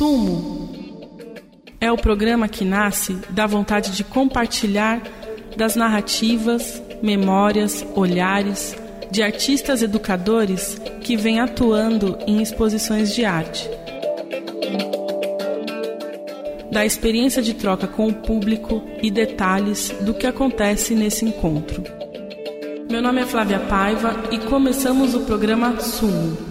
Sumo é o programa que nasce da vontade de compartilhar das narrativas, memórias, olhares de artistas educadores que vêm atuando em exposições de arte. Da experiência de troca com o público e detalhes do que acontece nesse encontro. Meu nome é Flávia Paiva e começamos o programa Sumo.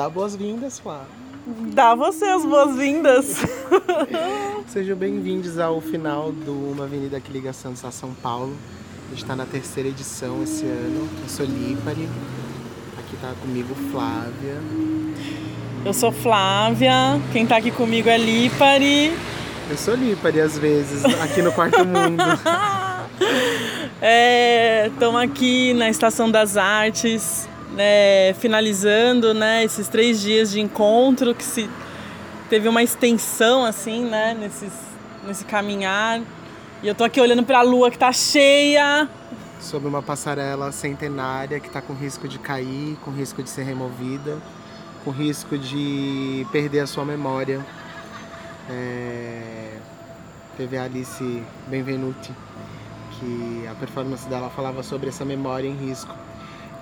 Dá boas-vindas, Flá. Dá você as boas-vindas. Sejam bem-vindos ao final do Uma Avenida que liga Santos a São Paulo. A gente está na terceira edição esse ano. Eu sou Lípare. Aqui tá comigo Flávia. Eu sou Flávia. Quem tá aqui comigo é Lípare. Eu sou Lípare às vezes, aqui no Quarto Mundo. Estamos é, aqui na Estação das Artes, né, finalizando né, esses três dias de encontro que se teve uma extensão assim, né, nesses, nesse caminhar. E eu tô aqui olhando para a lua que tá cheia. Sobre uma passarela centenária que está com risco de cair, com risco de ser removida, com risco de perder a sua memória. É... Teve a Alice Benvenuti, que a performance dela falava sobre essa memória em risco.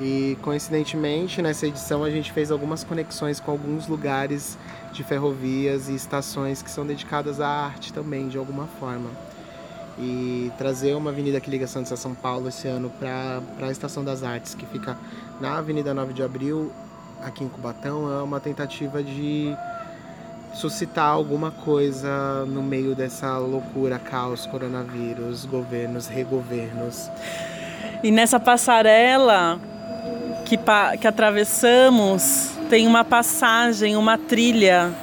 E coincidentemente, nessa edição a gente fez algumas conexões com alguns lugares de ferrovias e estações que são dedicadas à arte também, de alguma forma. E trazer uma avenida que liga Santos a São Paulo esse ano para a Estação das Artes, que fica na Avenida 9 de Abril, aqui em Cubatão, é uma tentativa de suscitar alguma coisa no meio dessa loucura, caos, coronavírus, governos, regovernos. E nessa passarela que, que atravessamos tem uma passagem, uma trilha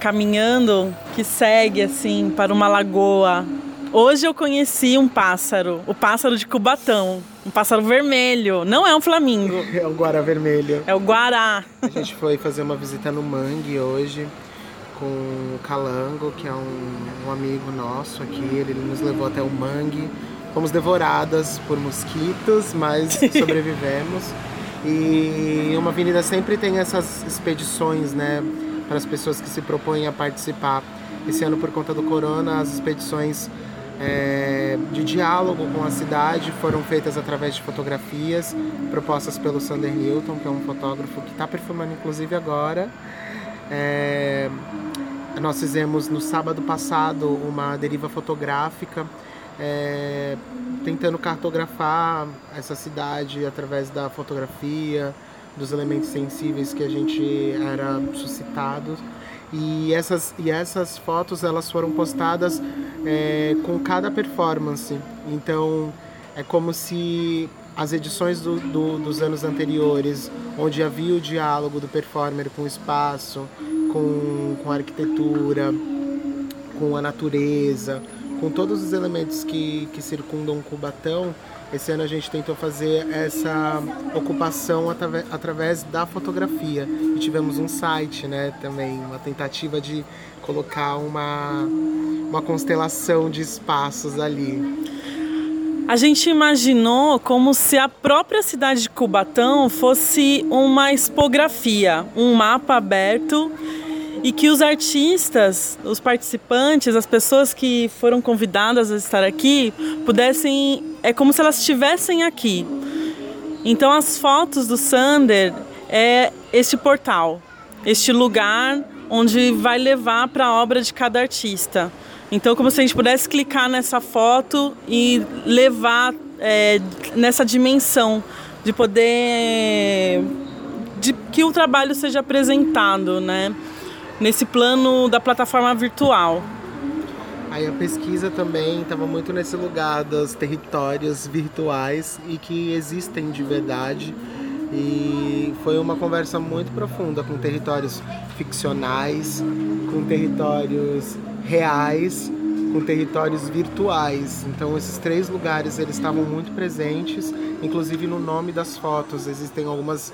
caminhando que segue assim para uma lagoa. Hoje eu conheci um pássaro, o pássaro de Cubatão, um pássaro vermelho. Não é um flamingo. É o guará vermelho. É o guará. A gente foi fazer uma visita no mangue hoje com o Calango, que é um, um amigo nosso aqui. Ele nos levou até o mangue. Fomos devoradas por mosquitos, mas sobrevivemos. E uma avenida sempre tem essas expedições, né, para as pessoas que se propõem a participar. Esse ano, por conta do corona, as expedições é, de diálogo com a cidade foram feitas através de fotografias propostas pelo Sander Newton, que é um fotógrafo que está perfumando inclusive agora. É, nós fizemos no sábado passado uma deriva fotográfica é, tentando cartografar essa cidade através da fotografia, dos elementos sensíveis que a gente era suscitado. E essas, e essas fotos elas foram postadas é, com cada performance. Então é como se as edições do, do, dos anos anteriores, onde havia o diálogo do performer com o espaço, com, com a arquitetura, com a natureza, com todos os elementos que, que circundam Cubatão, esse ano a gente tentou fazer essa ocupação através, através da fotografia. E tivemos um site, né, também, uma tentativa de colocar uma, uma constelação de espaços ali. A gente imaginou como se a própria cidade de Cubatão fosse uma expografia, um mapa aberto e que os artistas, os participantes, as pessoas que foram convidadas a estar aqui pudessem, é como se elas estivessem aqui. Então as fotos do Sander é este portal, este lugar onde vai levar para a obra de cada artista. Então como se a gente pudesse clicar nessa foto e levar é, nessa dimensão de poder de que o trabalho seja apresentado, né? Nesse plano da plataforma virtual. Aí a pesquisa também estava muito nesse lugar dos territórios virtuais e que existem de verdade. E foi uma conversa muito profunda com territórios ficcionais, com territórios reais, com territórios virtuais. Então esses três lugares eles estavam muito presentes, inclusive no nome das fotos existem algumas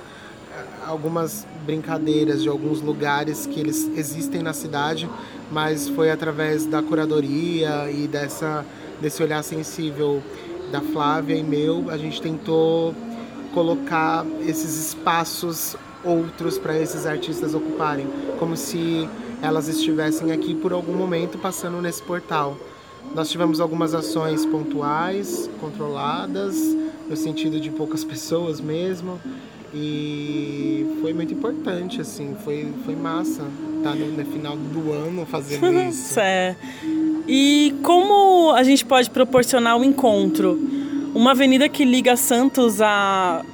algumas brincadeiras de alguns lugares que eles existem na cidade, mas foi através da curadoria e dessa, desse olhar sensível da Flávia e meu, a gente tentou colocar esses espaços outros para esses artistas ocuparem, como se elas estivessem aqui por algum momento passando nesse portal. Nós tivemos algumas ações pontuais, controladas, no sentido de poucas pessoas mesmo, e foi muito importante, assim, foi, foi massa estar tá no, no final do ano fazendo isso. é. E como a gente pode proporcionar o um encontro? Uma avenida que liga Santos a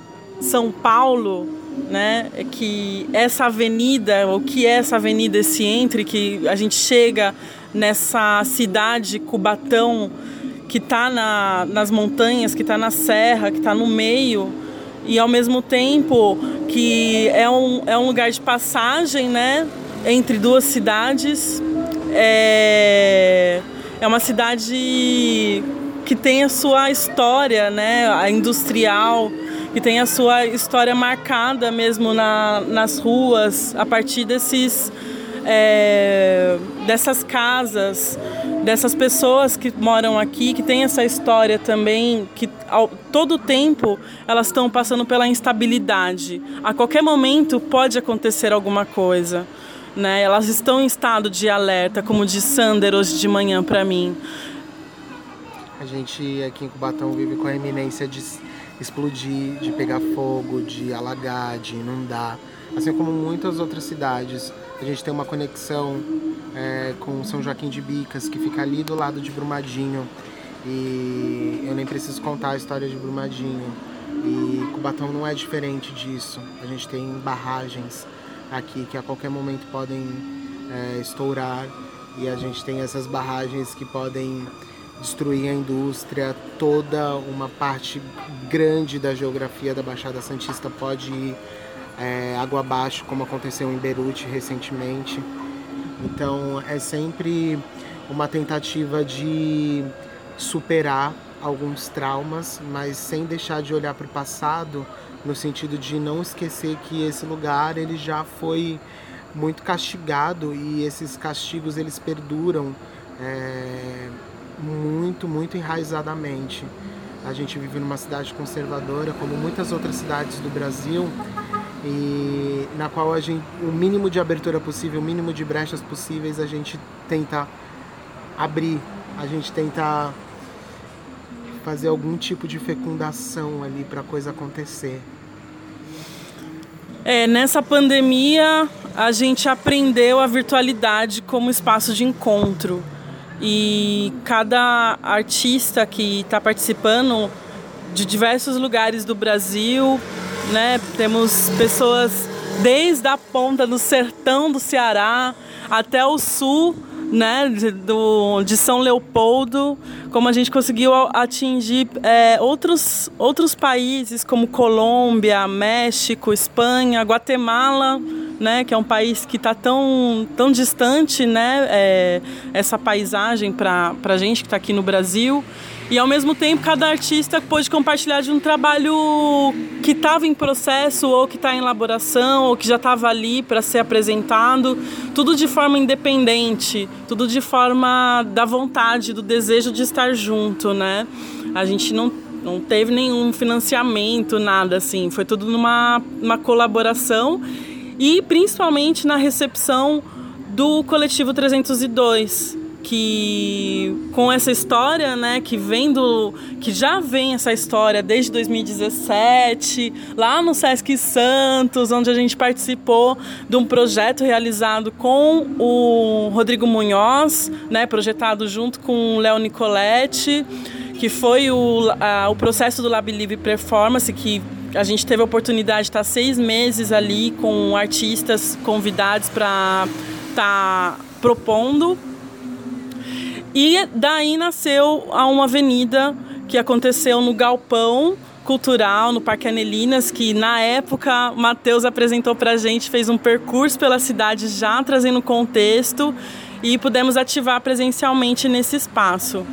São Paulo, né? É que essa avenida, o que é essa avenida, esse entre, que a gente chega nessa cidade Cubatão que está na, nas montanhas, que está na serra, que está no meio e ao mesmo tempo que é um, é um lugar de passagem, né? Entre duas cidades. É, é uma cidade que tem a sua história, né? A industrial, que tem a sua história marcada mesmo na, nas ruas, a partir desses, é, dessas casas, dessas pessoas que moram aqui, que tem essa história também, que ao, todo tempo elas estão passando pela instabilidade. A qualquer momento pode acontecer alguma coisa. Né? Elas estão em estado de alerta, como disse Sander hoje de manhã para mim. A gente aqui em Cubatão vive com a eminência de explodir, de pegar fogo, de alagar, de inundar. Assim como muitas outras cidades, a gente tem uma conexão é, com São Joaquim de Bicas, que fica ali do lado de Brumadinho. E eu nem preciso contar a história de Brumadinho. E Cubatão não é diferente disso. A gente tem barragens aqui que a qualquer momento podem é, estourar e a gente tem essas barragens que podem destruir a indústria, toda uma parte grande da geografia da Baixada Santista pode ir é, água abaixo, como aconteceu em Beirute recentemente. Então é sempre uma tentativa de superar alguns traumas, mas sem deixar de olhar para o passado, no sentido de não esquecer que esse lugar ele já foi muito castigado e esses castigos eles perduram. É, muito, muito enraizadamente. A gente vive numa cidade conservadora, como muitas outras cidades do Brasil, e na qual a gente, o mínimo de abertura possível, o mínimo de brechas possíveis, a gente tenta abrir, a gente tenta fazer algum tipo de fecundação ali para a coisa acontecer. É, nessa pandemia, a gente aprendeu a virtualidade como espaço de encontro e cada artista que está participando de diversos lugares do Brasil, né? Temos pessoas desde a ponta do sertão do Ceará até o sul, né? Do, de São Leopoldo, como a gente conseguiu atingir é, outros, outros países como Colômbia, México, Espanha, Guatemala né, que é um país que está tão, tão distante, né, é, essa paisagem para a gente que está aqui no Brasil. E ao mesmo tempo, cada artista pôde compartilhar de um trabalho que estava em processo, ou que está em elaboração, ou que já estava ali para ser apresentado, tudo de forma independente, tudo de forma da vontade, do desejo de estar junto, né? A gente não, não teve nenhum financiamento, nada assim, foi tudo numa uma colaboração e principalmente na recepção do coletivo 302 que com essa história, né, que vem do que já vem essa história desde 2017, lá no Sesc Santos, onde a gente participou de um projeto realizado com o Rodrigo Munhoz, né, projetado junto com o Léo Nicoletti, que foi o, a, o processo do Lab Livre Performance que a gente teve a oportunidade de estar seis meses ali com artistas convidados para estar tá propondo. E daí nasceu uma avenida que aconteceu no Galpão Cultural, no Parque Anelinas, que na época o Matheus apresentou para a gente, fez um percurso pela cidade já trazendo contexto e pudemos ativar presencialmente nesse espaço.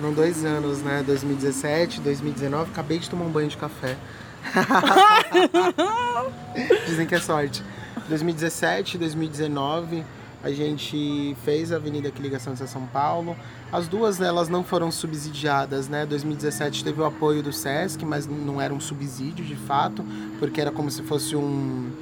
Foram dois anos, né? 2017, 2019, acabei de tomar um banho de café. Dizem que é sorte. 2017, 2019, a gente fez a avenida que liga Santos a São Paulo. As duas elas não foram subsidiadas, né? 2017 teve o apoio do SESC, mas não era um subsídio de fato, porque era como se fosse um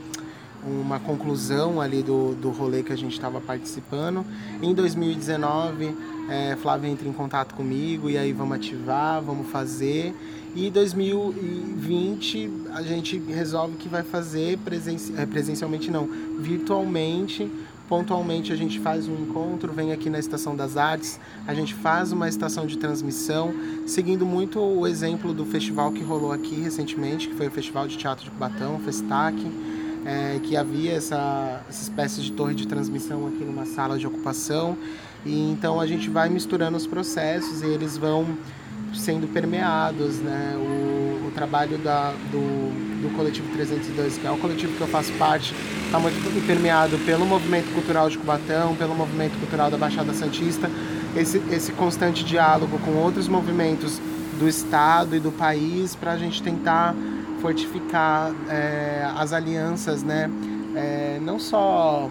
uma conclusão ali do, do rolê que a gente estava participando. Em 2019, é, Flávia entra em contato comigo e aí vamos ativar, vamos fazer. E 2020 a gente resolve que vai fazer presenci é, presencialmente não, virtualmente. Pontualmente a gente faz um encontro, vem aqui na Estação das Artes, a gente faz uma estação de transmissão, seguindo muito o exemplo do festival que rolou aqui recentemente, que foi o Festival de Teatro de Cubatão, o Festac é, que havia essa, essa espécie de torre de transmissão aqui numa sala de ocupação. E então a gente vai misturando os processos e eles vão sendo permeados, né? O, o trabalho da, do, do coletivo 302, que é o coletivo que eu faço parte, está muito permeado pelo movimento cultural de Cubatão, pelo movimento cultural da Baixada Santista, esse, esse constante diálogo com outros movimentos do Estado e do país para a gente tentar fortificar é, as alianças, né? É, não só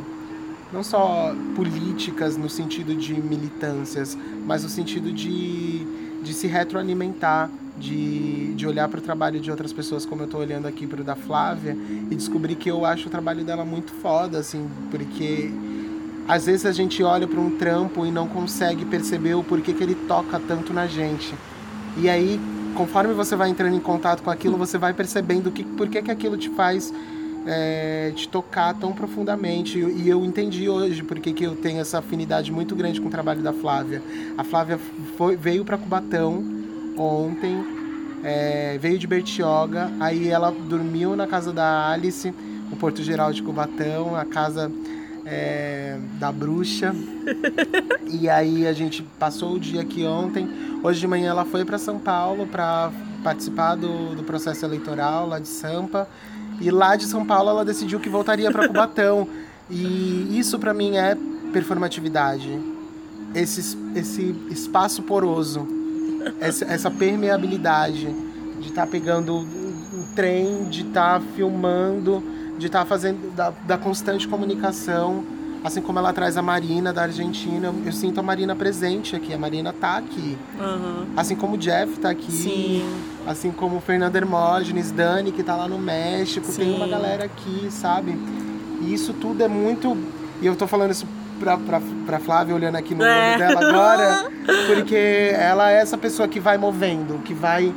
não só políticas no sentido de militâncias, mas no sentido de, de se retroalimentar, de, de olhar para o trabalho de outras pessoas, como eu estou olhando aqui para o da Flávia, e descobrir que eu acho o trabalho dela muito foda, assim, porque às vezes a gente olha para um trampo e não consegue perceber o porquê que ele toca tanto na gente. E aí conforme você vai entrando em contato com aquilo, você vai percebendo que, por que, que aquilo te faz é, te tocar tão profundamente. E eu entendi hoje por que, que eu tenho essa afinidade muito grande com o trabalho da Flávia. A Flávia foi, veio para Cubatão ontem, é, veio de Bertioga, aí ela dormiu na casa da Alice, no Porto Geral de Cubatão, a casa é, da bruxa. e aí a gente passou o dia aqui ontem. Hoje de manhã ela foi para São Paulo para participar do, do processo eleitoral lá de Sampa. E lá de São Paulo ela decidiu que voltaria para Cubatão. e isso para mim é performatividade. Esse, esse espaço poroso, essa, essa permeabilidade de estar tá pegando um trem, de estar tá filmando de estar tá fazendo da, da, constante comunicação, assim como ela traz a Marina da Argentina, eu sinto a Marina presente aqui, a Marina tá aqui, uhum. assim como o Jeff tá aqui, Sim. assim como o Fernando Hermógenes, Dani que tá lá no México, Sim. tem uma galera aqui, sabe? E isso tudo é muito, e eu tô falando isso pra, pra, pra Flávia olhando aqui no é. olho dela agora, porque ela é essa pessoa que vai movendo, que vai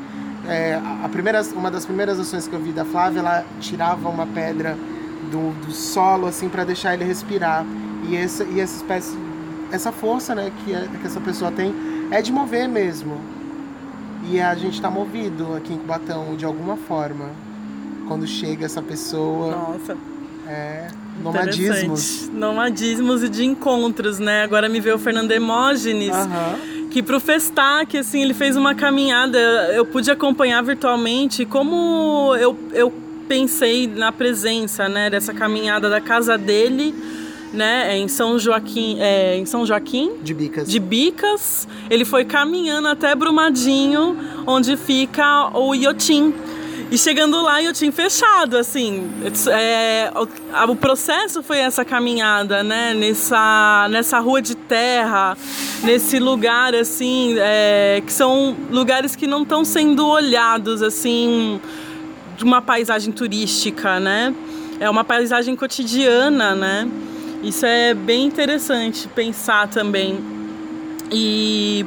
é, a primeira, uma das primeiras ações que eu vi da Flávia, ela tirava uma pedra do, do solo assim para deixar ele respirar. E essa, e essa espécie, essa força né, que, é, que essa pessoa tem é de mover mesmo. E a gente está movido aqui em Cubatão de alguma forma. Quando chega essa pessoa. Nossa. É. Nomadismos. Nomadismos e de encontros, né? Agora me vê o Fernando Hemógenes. Uhum que pro Festac, assim, ele fez uma caminhada, eu pude acompanhar virtualmente como eu, eu pensei na presença, né, dessa caminhada da casa dele, né, em São Joaquim, é, em São Joaquim de Bicas. De Bicas, ele foi caminhando até Brumadinho, onde fica o Iotim. E chegando lá, eu tinha fechado, assim. É, o, o, processo foi essa caminhada, né? Nessa, nessa rua de terra, nesse lugar, assim, é, que são lugares que não estão sendo olhados, assim, de uma paisagem turística, né? É uma paisagem cotidiana, né? Isso é bem interessante pensar também. E,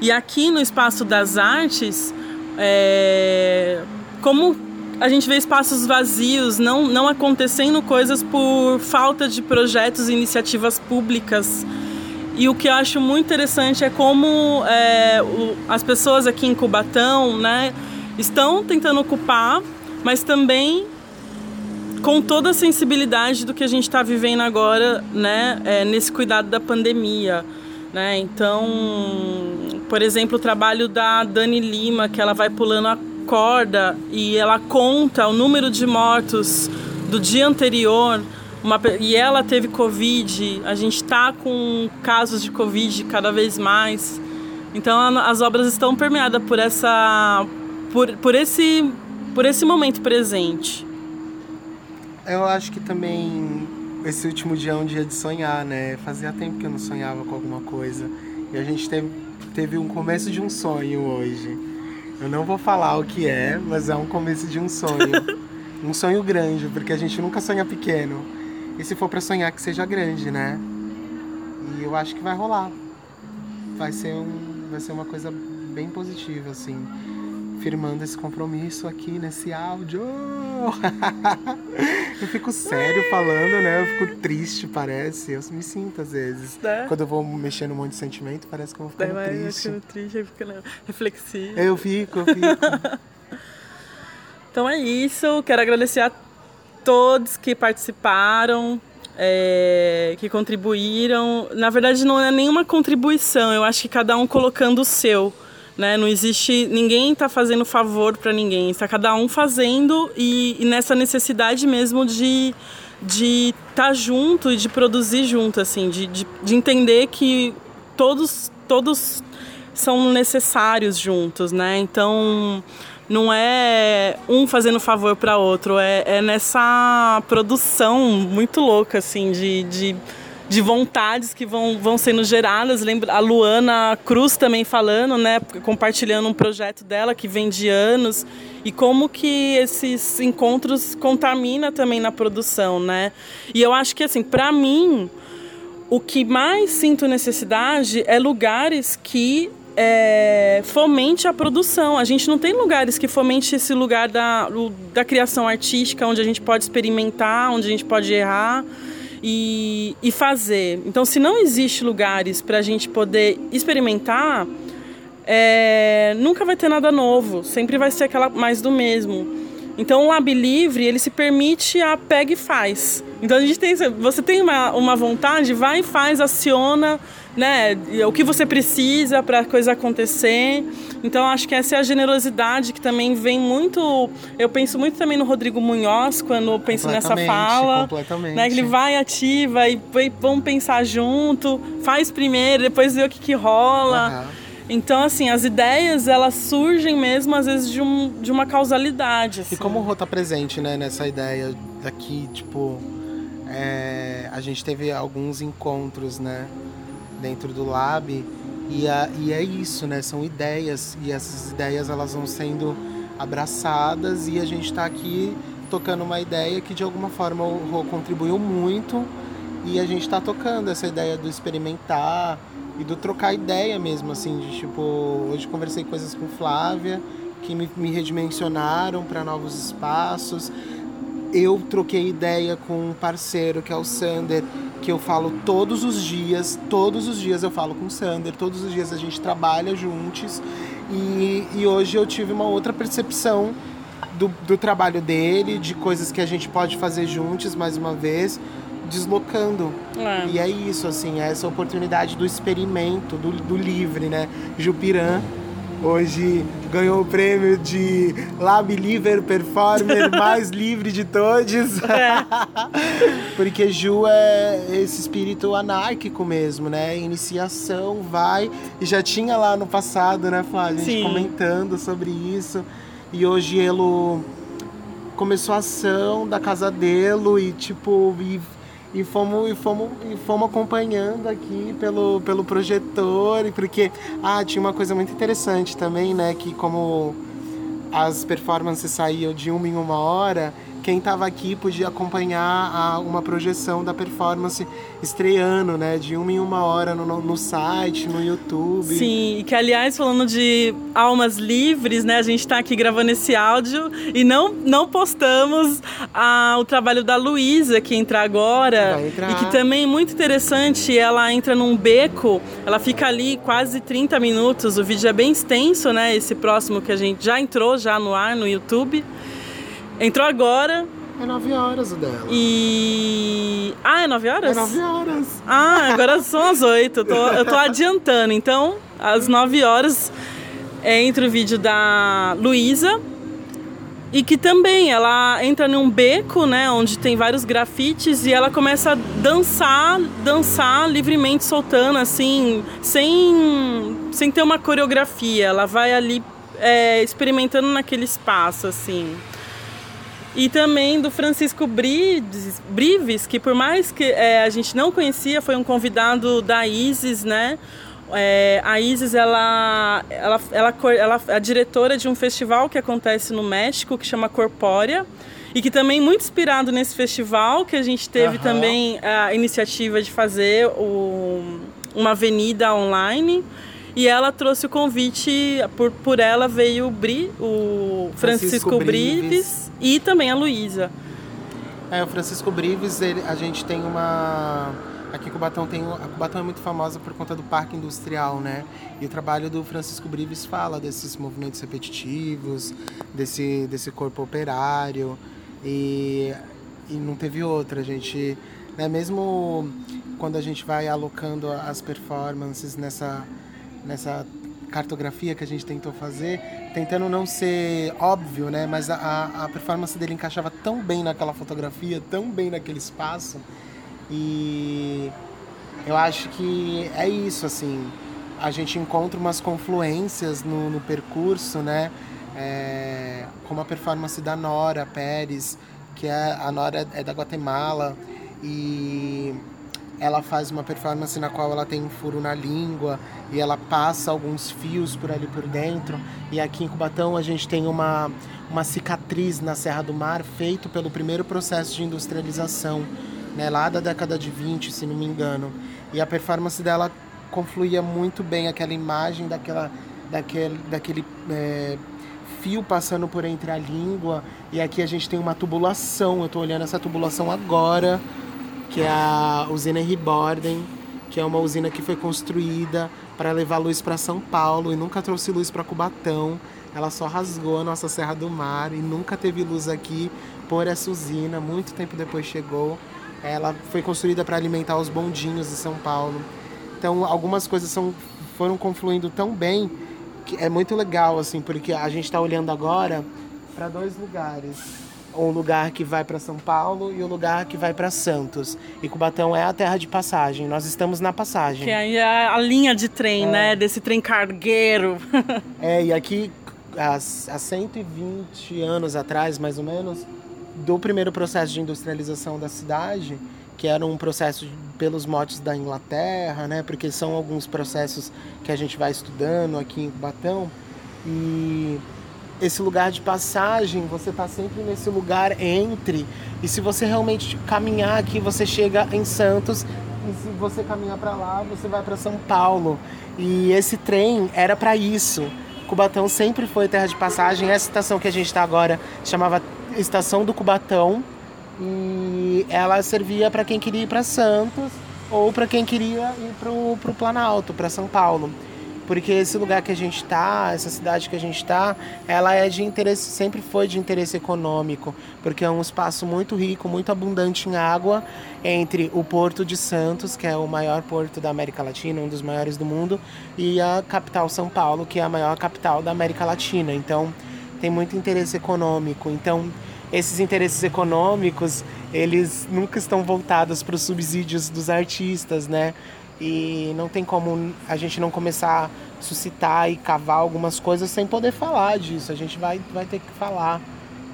e aqui no Espaço das Artes, é, como a gente vê espaços vazios, não, não acontecendo coisas por falta de projetos e iniciativas públicas. E o que eu acho muito interessante é como é, o, as pessoas aqui em Cubatão né, estão tentando ocupar, mas também com toda a sensibilidade do que a gente está vivendo agora né, é, nesse cuidado da pandemia. Né? Então, por exemplo, o trabalho da Dani Lima, que ela vai pulando a corda e ela conta o número de mortos do dia anterior uma, e ela teve Covid, a gente está com casos de Covid cada vez mais. Então as obras estão permeadas por essa. por, por, esse, por esse momento presente. Eu acho que também esse último dia é um dia de sonhar, né? Fazia tempo que eu não sonhava com alguma coisa. E a gente teve, teve um começo de um sonho hoje. Eu não vou falar o que é, mas é um começo de um sonho. um sonho grande, porque a gente nunca sonha pequeno. E se for para sonhar que seja grande, né? E eu acho que vai rolar. Vai ser um, vai ser uma coisa bem positiva assim firmando esse compromisso aqui nesse áudio. eu fico sério falando, né? Eu fico triste, parece. Eu me sinto às vezes. É. Quando eu vou mexer num monte de sentimento, parece que eu vou ficando Daí triste. Eu triste, fica reflexivo. Eu fico, eu fico. então é isso. Quero agradecer a todos que participaram. É, que contribuíram. Na verdade, não é nenhuma contribuição, eu acho que cada um colocando o seu. Né? Não existe ninguém está fazendo favor para ninguém, está cada um fazendo e, e, nessa necessidade mesmo de de estar tá junto e de produzir junto, assim, de, de, de entender que todos todos são necessários juntos, né? Então não é um fazendo favor para outro, é, é nessa produção muito louca, assim, de, de de vontades que vão, vão sendo geradas. Lembra a Luana Cruz também falando, né, compartilhando um projeto dela que vem de anos e como que esses encontros contamina também na produção, né? E eu acho que assim, para mim, o que mais sinto necessidade é lugares que é, fomente a produção. A gente não tem lugares que fomente esse lugar da, da criação artística, onde a gente pode experimentar, onde a gente pode errar e, e fazer. Então, se não existe lugares para a gente poder experimentar, é, nunca vai ter nada novo. Sempre vai ser aquela mais do mesmo. Então, o Lab Livre, ele se permite a pega e faz. Então, a gente tem, você tem uma, uma vontade, vai e faz, aciona né, o que você precisa para a coisa acontecer. Então acho que essa é a generosidade que também vem muito. Eu penso muito também no Rodrigo Munhoz quando penso nessa fala, completamente. né, que ele vai ativa e, e vamos pensar junto, faz primeiro, depois vê o que, que rola. Uhum. Então, assim, as ideias, elas surgem mesmo, às vezes, de, um, de uma causalidade. Assim. E como o Rô tá presente, né, nessa ideia daqui, tipo... É, a gente teve alguns encontros, né? Dentro do lab e, a, e é isso, né? São ideias e essas ideias elas vão sendo abraçadas e a gente está aqui tocando uma ideia que de alguma forma o Rô contribuiu muito e a gente está tocando essa ideia do experimentar e do trocar ideia mesmo, assim, de tipo, hoje conversei coisas com Flávia que me, me redimensionaram para novos espaços. Eu troquei ideia com um parceiro que é o Sander, que eu falo todos os dias, todos os dias eu falo com o Sander, todos os dias a gente trabalha juntos e, e hoje eu tive uma outra percepção do, do trabalho dele, de coisas que a gente pode fazer juntos, mais uma vez, deslocando. É. E é isso, assim, é essa oportunidade do experimento, do, do livre, né? Jupiran Hoje ganhou o prêmio de Lab Liver Performer mais livre de todos. É. Porque Ju é esse espírito anárquico mesmo, né? Iniciação, vai. E já tinha lá no passado, né, Flávia? A gente Sim. comentando sobre isso. E hoje ele começou a ação da casa dele e, tipo, e e fomos, e fomos, e fomos acompanhando aqui pelo, pelo projetor, porque ah, tinha uma coisa muito interessante também, né? Que como as performances saíam de uma em uma hora, quem estava aqui podia acompanhar a, uma projeção da performance estreando, né? De uma em uma hora no, no site, no YouTube. Sim, e que aliás, falando de almas livres, né? A gente está aqui gravando esse áudio e não, não postamos a, o trabalho da Luísa, que entra agora. E que também é muito interessante, ela entra num beco, ela fica ali quase 30 minutos. O vídeo é bem extenso, né? Esse próximo que a gente já entrou já no ar no YouTube. Entrou agora. É 9 horas o dela. E. Ah, é 9 horas? É 9 horas. Ah, agora são as 8. Eu tô, eu tô adiantando. Então, às 9 horas é, entra o vídeo da Luísa. E que também ela entra num beco, né, onde tem vários grafites e ela começa a dançar, dançar livremente, soltando, assim, sem, sem ter uma coreografia. Ela vai ali é, experimentando naquele espaço, assim. E também do Francisco Brives, Brives que por mais que é, a gente não conhecia, foi um convidado da Isis, né? É, a Isis, ela, ela, ela, ela é a diretora de um festival que acontece no México, que chama Corpórea, e que também muito inspirado nesse festival, que a gente teve uhum. também a iniciativa de fazer o, uma avenida online, e ela trouxe o convite, por, por ela veio o, Bri, o Francisco, Francisco Brives. Brives e também a Luísa. É, o Francisco Brives, ele, a gente tem uma Aqui Cubatão tem a Cubatão é muito famosa por conta do parque industrial, né? E o trabalho do Francisco Brives fala desses movimentos repetitivos, desse desse corpo operário e e não teve outra, a gente, né, mesmo quando a gente vai alocando as performances nessa nessa cartografia que a gente tentou fazer, tentando não ser óbvio, né? Mas a, a performance dele encaixava tão bem naquela fotografia, tão bem naquele espaço, e eu acho que é isso, assim. A gente encontra umas confluências no, no percurso, né? É, como a performance da Nora Pérez, que é a Nora é da Guatemala e ela faz uma performance na qual ela tem um furo na língua e ela passa alguns fios por ali por dentro. E aqui em Cubatão a gente tem uma, uma cicatriz na Serra do Mar feito pelo primeiro processo de industrialização né, lá da década de 20, se não me engano. E a performance dela confluía muito bem aquela imagem daquela, daquele, daquele é, fio passando por entre a língua. E aqui a gente tem uma tubulação, eu estou olhando essa tubulação agora, que é a usina Henry Borden, que é uma usina que foi construída para levar luz para São Paulo e nunca trouxe luz para Cubatão. Ela só rasgou a nossa Serra do Mar e nunca teve luz aqui por essa usina. Muito tempo depois chegou. Ela foi construída para alimentar os bondinhos de São Paulo. Então, algumas coisas são, foram confluindo tão bem que é muito legal, assim, porque a gente está olhando agora para dois lugares. Um lugar que vai para São Paulo e o um lugar que vai para Santos. E Cubatão é a terra de passagem. Nós estamos na passagem. Que aí é a linha de trem, é. né? Desse trem cargueiro. é, e aqui, há, há 120 anos atrás, mais ou menos, do primeiro processo de industrialização da cidade, que era um processo pelos motes da Inglaterra, né? Porque são alguns processos que a gente vai estudando aqui em Cubatão. E esse lugar de passagem, você está sempre nesse lugar entre. E se você realmente caminhar aqui, você chega em Santos. E se você caminhar para lá, você vai para São Paulo. E esse trem era para isso. Cubatão sempre foi terra de passagem. Essa estação que a gente está agora chamava estação do Cubatão e ela servia para quem queria ir para Santos ou para quem queria ir para o Planalto, para São Paulo porque esse lugar que a gente está, essa cidade que a gente está, ela é de interesse, sempre foi de interesse econômico, porque é um espaço muito rico, muito abundante em água entre o Porto de Santos, que é o maior porto da América Latina, um dos maiores do mundo, e a capital São Paulo, que é a maior capital da América Latina. Então, tem muito interesse econômico. Então, esses interesses econômicos, eles nunca estão voltados para os subsídios dos artistas, né? E não tem como a gente não começar a suscitar e cavar algumas coisas sem poder falar disso. A gente vai, vai ter que falar,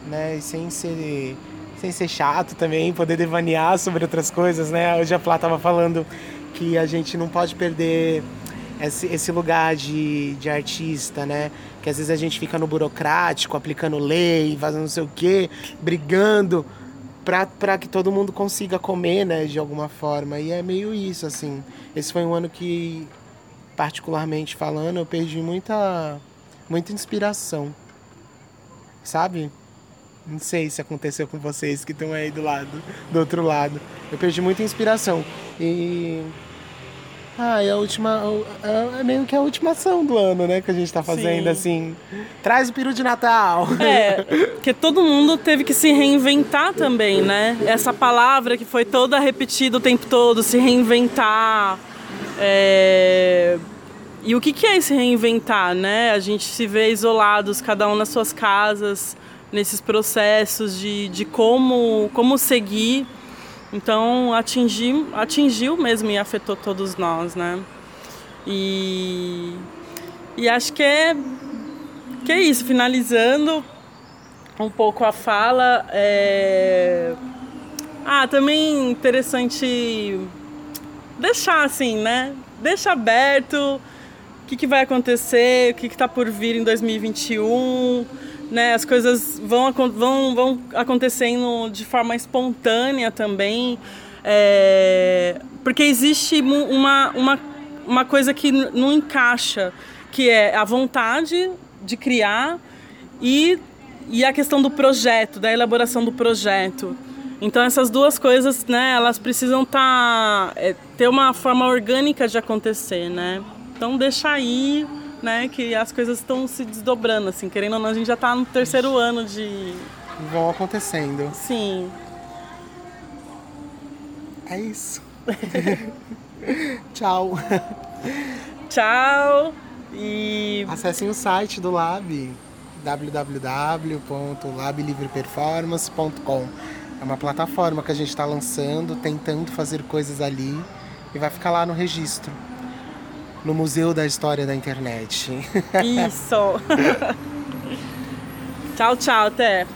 né? E sem ser, sem ser chato também, poder devanear sobre outras coisas, né? Hoje a Flá estava falando que a gente não pode perder esse, esse lugar de, de artista, né? Que às vezes a gente fica no burocrático, aplicando lei, fazendo não sei o quê, brigando para que todo mundo consiga comer, né, de alguma forma. E é meio isso, assim. Esse foi um ano que, particularmente falando, eu perdi muita, muita inspiração. Sabe? Não sei se aconteceu com vocês que estão aí do lado, do outro lado. Eu perdi muita inspiração. E ah, é a última. É, é meio que a última ação do ano, né? Que a gente tá fazendo, Sim. assim. Traz o peru de Natal. É, porque todo mundo teve que se reinventar também, né? Essa palavra que foi toda repetida o tempo todo, se reinventar. É... E o que, que é esse reinventar, né? A gente se vê isolados, cada um nas suas casas, nesses processos de, de como, como seguir então atingi, atingiu mesmo e afetou todos nós, né? E, e acho que é, que é isso, finalizando, um pouco a fala. É... Ah, também interessante deixar assim, né? Deixa aberto o que, que vai acontecer, o que está por vir em 2021. Né, as coisas vão, vão, vão acontecendo de forma espontânea também. É, porque existe uma, uma, uma coisa que não encaixa, que é a vontade de criar e, e a questão do projeto, da elaboração do projeto. Então essas duas coisas, né, elas precisam tá, é, ter uma forma orgânica de acontecer, né? Então deixa aí, né, que as coisas estão se desdobrando, assim, querendo ou não, a gente já está no terceiro ano de... Vão acontecendo. Sim. É isso. Tchau. Tchau. E acessem o site do Lab www.lablivreperformance.com. É uma plataforma que a gente está lançando, tentando fazer coisas ali e vai ficar lá no registro, no Museu da História da Internet. Isso! tchau, tchau, até!